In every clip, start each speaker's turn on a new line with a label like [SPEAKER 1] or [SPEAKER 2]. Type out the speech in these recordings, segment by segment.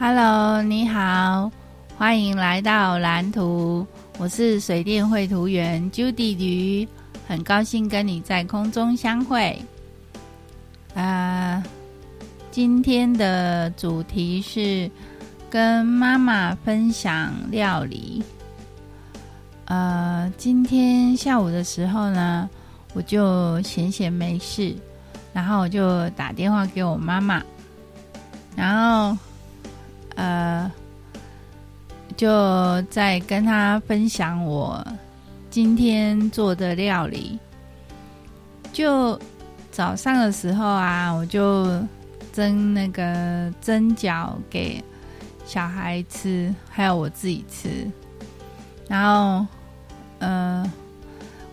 [SPEAKER 1] Hello，你好，欢迎来到蓝图。我是水电绘图员 Judy 鱼，很高兴跟你在空中相会。啊、今天的主题是跟妈妈分享料理。呃，今天下午的时候呢，我就闲闲没事，然后我就打电话给我妈妈，然后。呃，就在跟他分享我今天做的料理。就早上的时候啊，我就蒸那个蒸饺给小孩吃，还有我自己吃。然后，呃，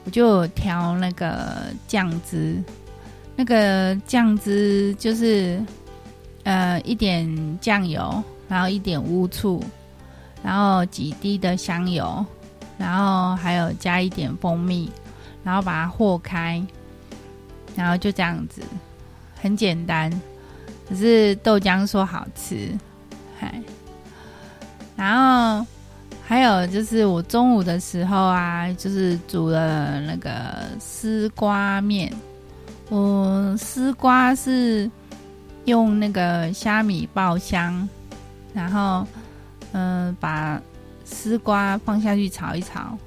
[SPEAKER 1] 我就调那个酱汁，那个酱汁就是呃一点酱油。然后一点乌醋，然后几滴的香油，然后还有加一点蜂蜜，然后把它和开，然后就这样子，很简单。可是豆浆说好吃，嗨。然后还有就是我中午的时候啊，就是煮了那个丝瓜面。我丝瓜是用那个虾米爆香。然后，嗯、把丝瓜放下去炒一炒，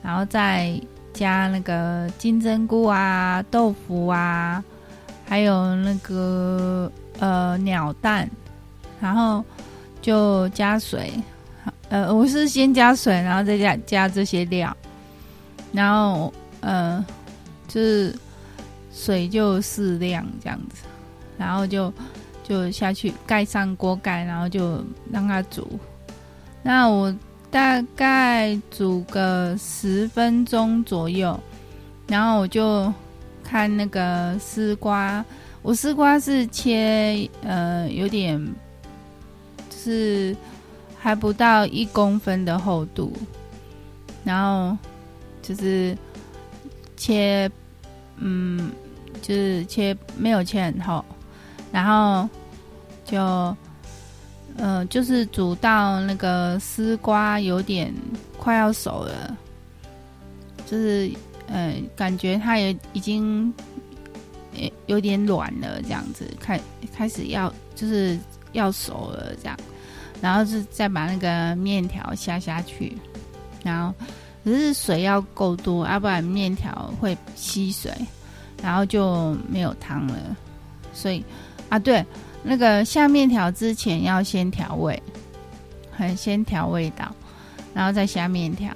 [SPEAKER 1] 然后再加那个金针菇啊、豆腐啊，还有那个呃鸟蛋，然后就加水。呃，我是先加水，然后再加加这些料，然后呃，就是水就适量这样子，然后就。就下去盖上锅盖，然后就让它煮。那我大概煮个十分钟左右，然后我就看那个丝瓜，我丝瓜是切呃有点，是还不到一公分的厚度，然后就是切嗯就是切没有切很厚。然后就，呃，就是煮到那个丝瓜有点快要熟了，就是，呃，感觉它也已经，有点软了，这样子，开开始要就是要熟了这样，然后是再把那个面条下下去，然后只是水要够多，要不然面条会吸水，然后就没有汤了，所以。啊，对，那个下面条之前要先调味，很先调味道，然后再下面条，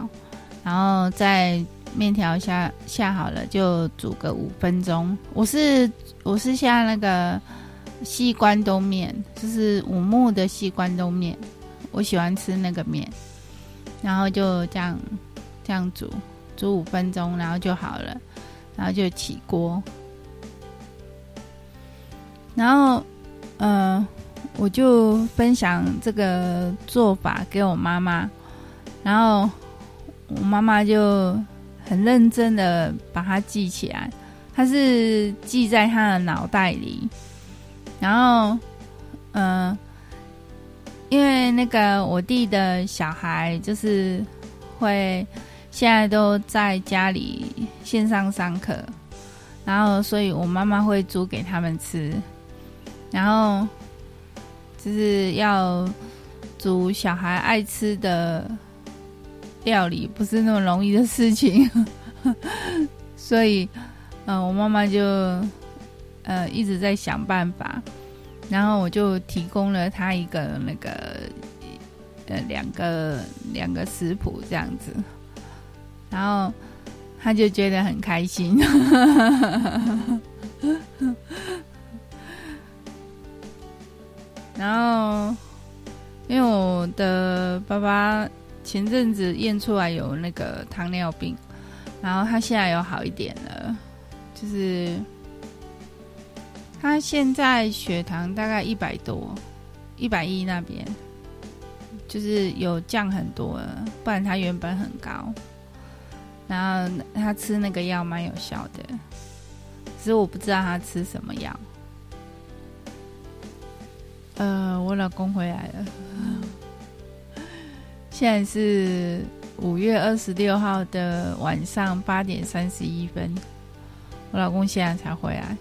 [SPEAKER 1] 然后再面条下下好了就煮个五分钟。我是我是下那个细关东面，就是五木的细关东面，我喜欢吃那个面，然后就这样这样煮煮五分钟，然后就好了，然后就起锅。然后，呃，我就分享这个做法给我妈妈，然后我妈妈就很认真的把它记起来，她是记在她的脑袋里。然后，呃，因为那个我弟的小孩就是会现在都在家里线上上课，然后所以我妈妈会煮给他们吃。然后就是要煮小孩爱吃的料理，不是那么容易的事情，所以，嗯、我妈妈就呃一直在想办法，然后我就提供了她一个那个呃两个两个食谱这样子，然后她就觉得很开心。然后，因为我的爸爸前阵子验出来有那个糖尿病，然后他现在有好一点了，就是他现在血糖大概一百多，一百一那边，就是有降很多了，不然他原本很高。然后他吃那个药蛮有效的，只是我不知道他吃什么药。呃，我老公回来了，现在是五月二十六号的晚上八点三十一分，我老公现在才回来。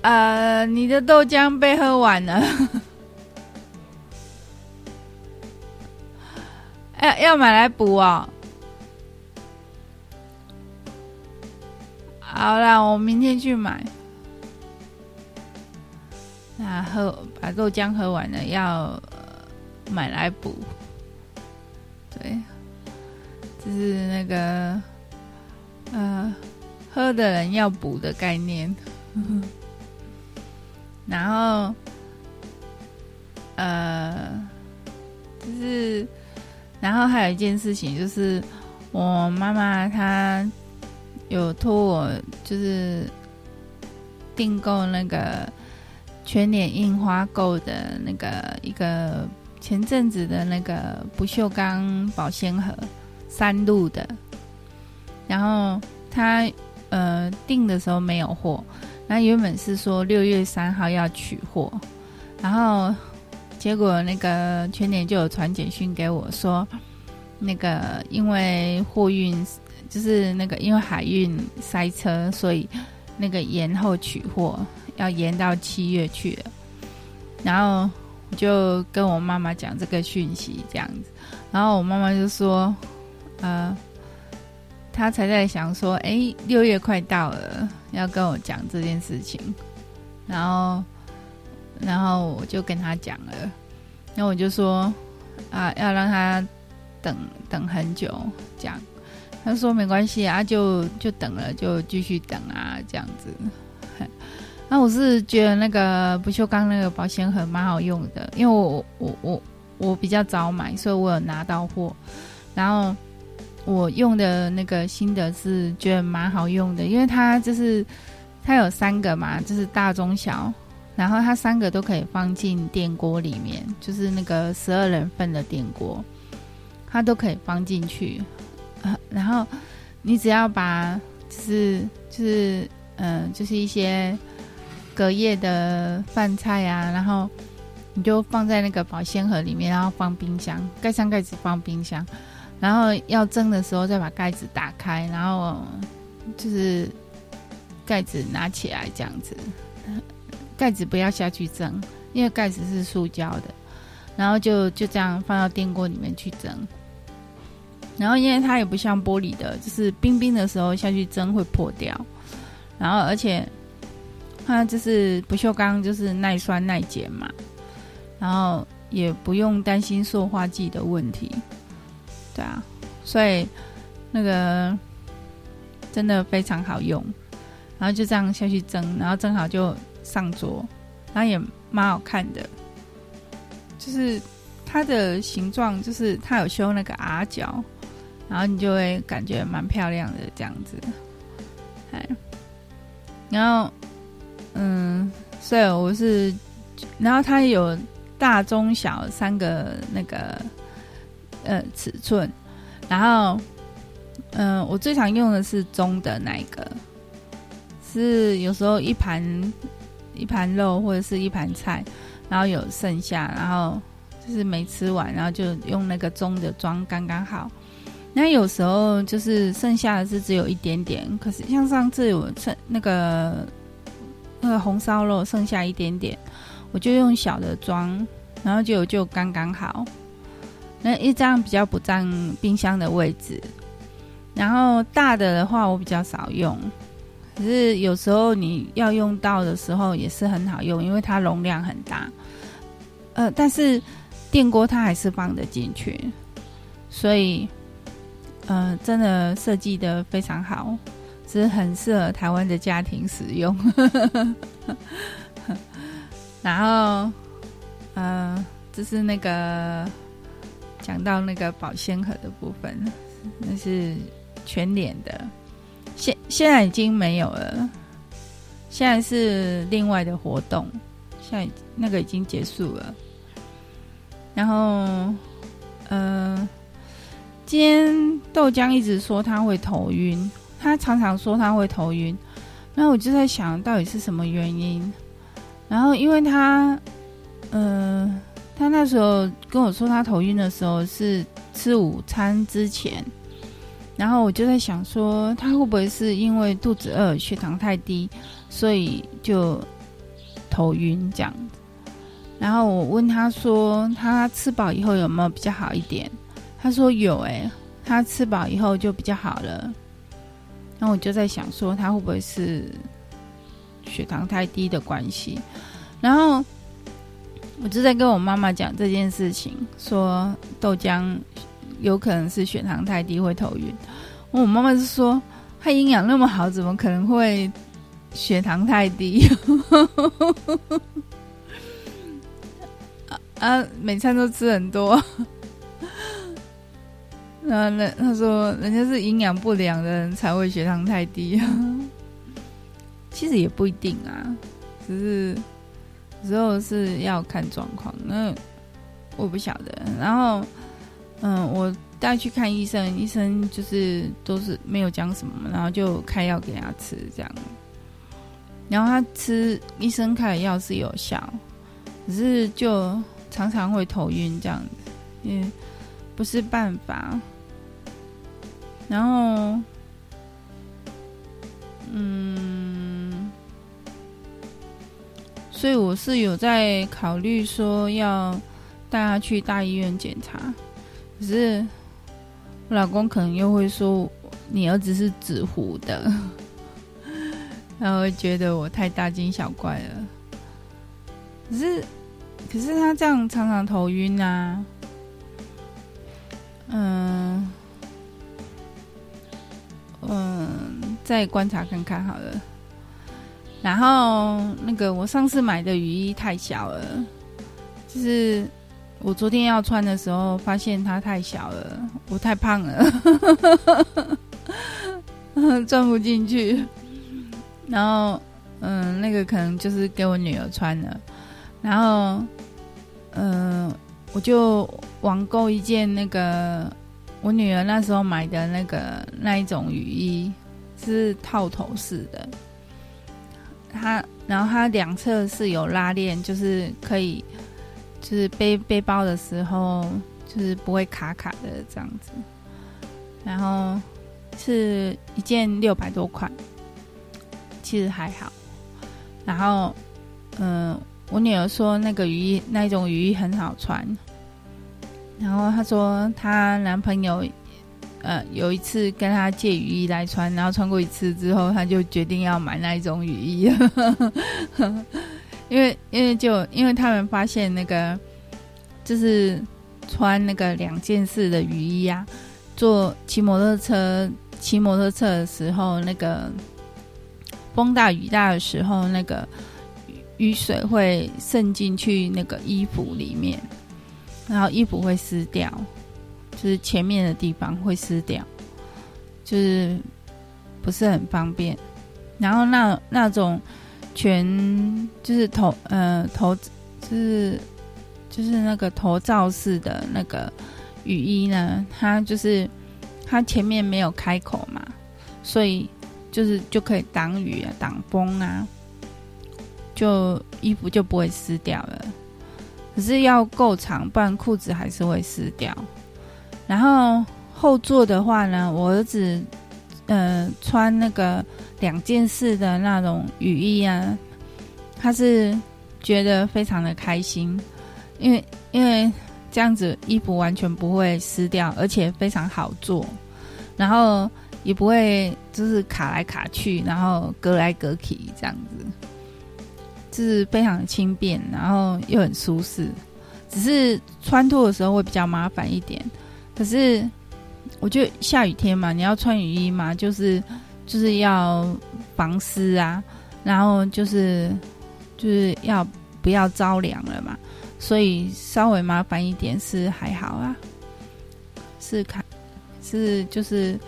[SPEAKER 1] 呃，你的豆浆被喝完了，要要买来补哦。好啦，我明天去买。那喝把豆浆喝完了，要买来补。对，就是那个呃，喝的人要补的概念。然后，呃，就是，然后还有一件事情，就是我妈妈她有托我，就是订购那个全脸印花购的那个一个前阵子的那个不锈钢保鲜盒三鹿的，然后他呃订的时候没有货。那原本是说六月三号要取货，然后结果那个全年就有传简讯给我说，那个因为货运就是那个因为海运塞车，所以那个延后取货，要延到七月去了。然后就跟我妈妈讲这个讯息这样子，然后我妈妈就说，呃。他才在想说，哎、六月快到了，要跟我讲这件事情，然后，然后我就跟他讲了，然后我就说，啊，要让他等等很久，这样，他说没关系啊，就就等了，就继续等啊，这样子。那我是觉得那个不锈钢那个保鲜盒蛮好用的，因为我我我我比较早买，所以我有拿到货，然后。我用的那个心得是觉得蛮好用的，因为它就是它有三个嘛，就是大中小，然后它三个都可以放进电锅里面，就是那个十二人份的电锅，它都可以放进去。然后你只要把就是就是嗯、就是一些隔夜的饭菜啊，然后你就放在那个保鲜盒里面，然后放冰箱，盖上盖子放冰箱。然后要蒸的时候，再把盖子打开，然后就是盖子拿起来这样子，盖子不要下去蒸，因为盖子是塑胶的。然后就就这样放到电锅里面去蒸。然后因为它也不像玻璃的，就是冰冰的时候下去蒸会破掉。然后而且它就是不锈钢，就是耐酸耐碱嘛。然后也不用担心塑化剂的问题。对啊，所以那个真的非常好用，然后就这样下去蒸，然后蒸好就上桌，然后也蛮好看的，就是它的形状，就是它有修那个 R 角，然后你就会感觉蛮漂亮的这样子，哎，然后嗯，所以我是，然后它有大中小三个那个。呃，尺寸，然后，嗯、我最常用的是中的那一个，是有时候一盘一盘肉或者是一盘菜，然后有剩下，然后就是没吃完，然后就用那个中的装刚刚好。那有时候就是剩下的是只有一点点，可是像上次我剩那个那个红烧肉剩下一点点，我就用小的装，然后就就刚刚好。那一张比较不占冰箱的位置，然后大的的话我比较少用，可是有时候你要用到的时候也是很好用，因为它容量很大。呃，但是电锅它还是放得进去，所以呃，真的设计的非常好，是很适合台湾的家庭使用。然后，呃，这是那个。讲到那个保鲜盒的部分，那是全脸的，现现在已经没有了，现在是另外的活动，现在那个已经结束了。然后，呃，今天豆浆一直说他会头晕，他常常说他会头晕，那我就在想到底是什么原因？然后因为他，嗯、他那时候跟我说他头晕的时候是吃午餐之前，然后我就在想说他会不会是因为肚子饿、血糖太低，所以就头晕这样。然后我问他说他吃饱以后有没有比较好一点？他说有、欸，诶，他吃饱以后就比较好了。然后我就在想说他会不会是。血糖太低的关系，然后我就在跟我妈妈讲这件事情，说豆浆有可能是血糖太低会头晕。我妈妈是说，他营养那么好，怎么可能会血糖太低？啊，每餐都吃很多。然后那他说，人家是营养不良的人才会血糖太低啊。其实也不一定啊，只是有时候是要看状况。那我不晓得。然后，嗯，我带去看医生，医生就是都是没有讲什么，然后就开药给他吃这样。然后他吃医生开的药是有效，只是就常常会头晕这样子，也不是办法。然后，嗯。所以我是有在考虑说要带他去大医院检查，可是我老公可能又会说你儿子是纸糊的，然后会觉得我太大惊小怪了。可是，可是他这样常常头晕啊，嗯嗯，再观察看看好了。然后那个我上次买的雨衣太小了，就是我昨天要穿的时候发现它太小了，我太胖了，穿不进去。然后嗯，那个可能就是给我女儿穿的。然后嗯，我就网购一件那个我女儿那时候买的那个那一种雨衣，是套头式的。它，然后它两侧是有拉链，就是可以，就是背背包的时候，就是不会卡卡的这样子。然后是一件六百多块，其实还好。然后，嗯、我女儿说那个雨衣，那一种雨衣很好穿。然后她说她男朋友。呃，有一次跟他借雨衣来穿，然后穿过一次之后，他就决定要买那一种雨衣，因为因为就因为他们发现那个就是穿那个两件式的雨衣啊，坐骑摩托车骑摩托车的时候，那个风大雨大的时候，那个雨水会渗进去那个衣服里面，然后衣服会湿掉。就是前面的地方会湿掉，就是不是很方便。然后那那种全就是头呃头就是就是那个头罩式的那个雨衣呢，它就是它前面没有开口嘛，所以就是就可以挡雨啊、挡风啊，就衣服就不会湿掉了。可是要够长，不然裤子还是会湿掉。然后后座的话呢，我儿子，呃，穿那个两件式的那种雨衣啊，他是觉得非常的开心，因为因为这样子衣服完全不会湿掉，而且非常好做，然后也不会就是卡来卡去，然后隔来隔去这样子，是非常轻便，然后又很舒适，只是穿脱的时候会比较麻烦一点。可是，我觉得下雨天嘛，你要穿雨衣嘛，就是就是要防湿啊，然后就是就是要不要着凉了嘛，所以稍微麻烦一点是还好啊，是看是就是，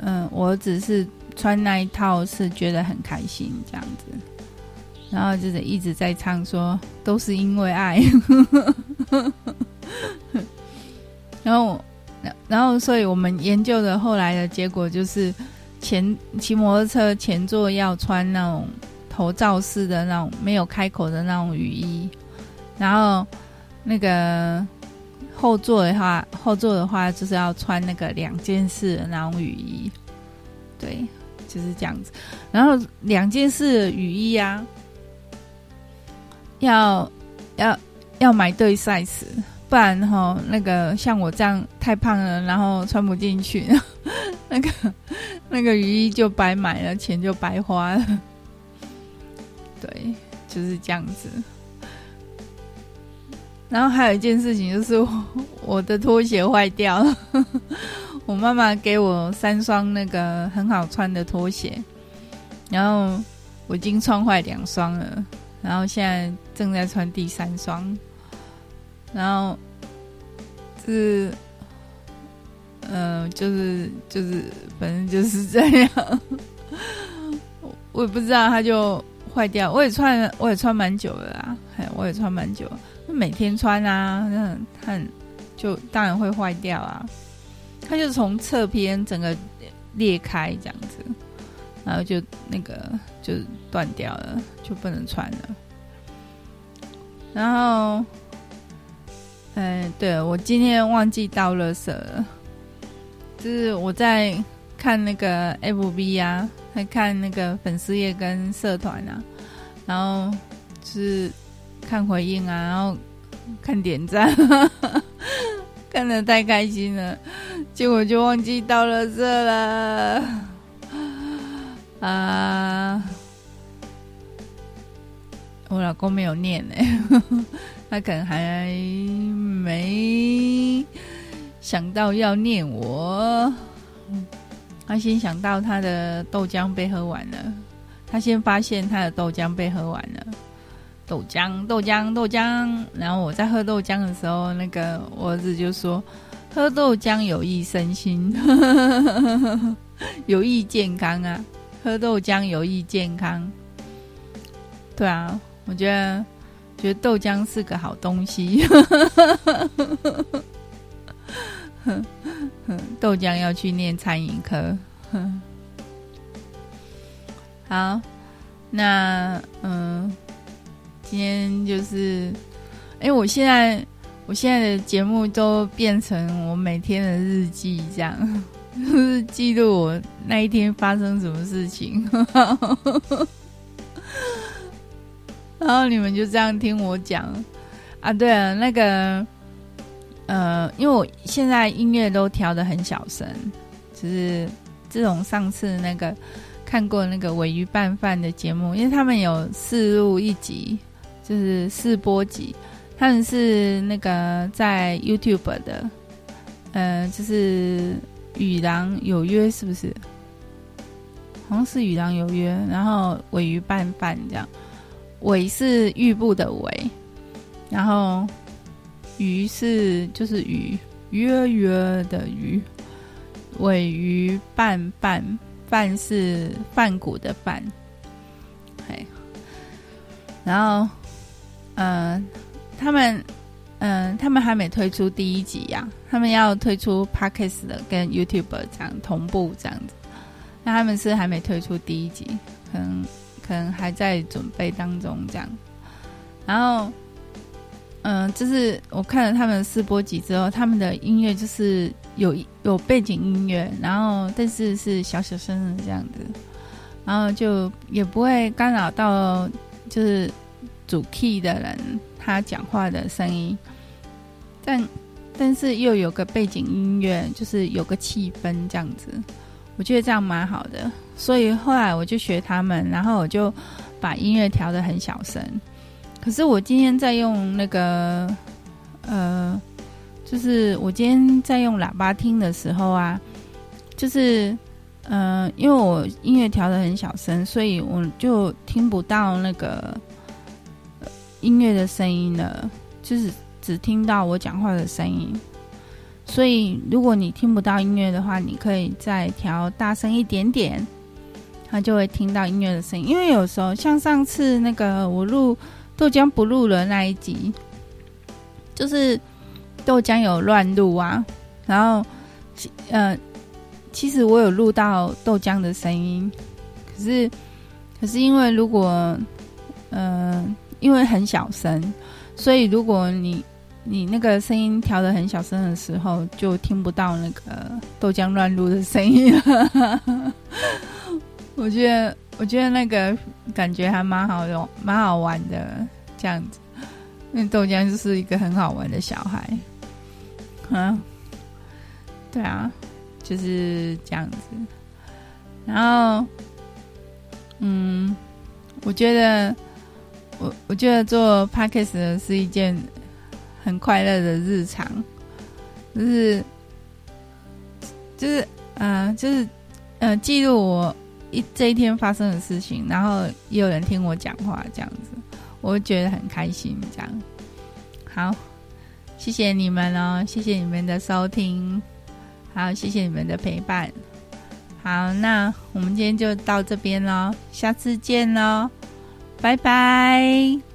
[SPEAKER 1] 嗯，我只是穿那一套是觉得很开心这样子，然后就是一直在唱说都是因为爱。然后，然后，所以我们研究的后来的结果就是前，骑摩托车前座要穿那种头罩式的那种没有开口的那种雨衣，然后那个后座的话，后座的话就是要穿那个两件式的那种雨衣，对，就是这样子。然后两件式雨衣啊，要要要买对 size。不然哈，那个像我这样太胖了，然后穿不进去，那个那个雨衣就白买了，钱就白花了。对，就是这样子。然后还有一件事情就是我，我的拖鞋坏掉了。我妈妈给我三双那个很好穿的拖鞋，然后我已经穿坏两双了，然后现在正在穿第三双。然后是，嗯、呃，就是就是，反正就是这样。我也不知道，它就坏掉。我也穿，我也穿蛮久了啦，我也穿蛮久，每天穿啊，那它就当然会坏掉啊。它就从侧边整个裂开这样子，然后就那个就断掉了，就不能穿了。然后。哎，对，我今天忘记倒垃圾了。就是我在看那个 FB 啊，在看那个粉丝页跟社团啊，然后是看回应啊，然后看点赞，看得太开心了，结果就忘记倒垃圾了。啊，我老公没有念呢。他可能还没想到要念我，他先想到他的豆浆被喝完了，他先发现他的豆浆被喝完了，豆浆豆浆豆浆，然后我在喝豆浆的时候，那个我儿子就说：“喝豆浆有益身心，有益健康啊，喝豆浆有益健康。”对啊，我觉得。觉得豆浆是个好东西，豆浆要去念餐饮科。好，那嗯，今天就是，哎，我现在我现在的节目都变成我每天的日记，这样，就是记录我那一天发生什么事情。然后你们就这样听我讲啊？对了，那个，呃，因为我现在音乐都调的很小声，就是自从上次那个看过那个尾鱼拌饭的节目，因为他们有试录一集，就是试播集，他们是那个在 YouTube 的，呃，就是与狼有约，是不是？好像是与狼有约，然后尾鱼拌饭这样。尾是玉部的尾，然后鱼是就是鱼鱼儿鱼儿的鱼，尾鱼拌饭饭是饭骨的饭，嘿，然后嗯、呃，他们嗯、他们还没推出第一集呀、他们要推出 Podcast 的跟 YouTube 这样同步这样子，那他们是还没推出第一集，可能。可能还在准备当中，这样。然后，嗯、就是我看了他们试播集之后，他们的音乐就是有有背景音乐，然后但是是小小声的这样子，然后就也不会干扰到就是主 key 的人他讲话的声音，但但是又有个背景音乐，就是有个气氛这样子。我觉得这样蛮好的，所以后来我就学他们，然后我就把音乐调得很小声。可是我今天在用那个，呃，就是我今天在用喇叭听的时候啊，就是，呃，因为我音乐调得很小声，所以我就听不到那个音乐的声音了，就是只听到我讲话的声音。所以，如果你听不到音乐的话，你可以再调大声一点点，它就会听到音乐的声音。因为有时候，像上次那个我录豆浆不录了那一集，就是豆浆有乱录啊。然后，呃，其实我有录到豆浆的声音，可是，可是因为如果，嗯、呃，因为很小声，所以如果你你那个声音调得很小声的时候，就听不到那个豆浆乱入的声音了。我觉得，我觉得那个感觉还蛮好用，蛮好玩的这样子。那豆浆就是一个很好玩的小孩，嗯，对啊，就是这样子。然后，嗯，我觉得，我我觉得做 Podcast 是一件很快乐的日常，就是，就是，嗯、就是，呃，记录我一这一天发生的事情，然后也有人听我讲话，这样子，我觉得很开心。这样，好，谢谢你们哦，谢谢你们的收听，好，谢谢你们的陪伴。好，那我们今天就到这边喽，下次见喽，拜拜。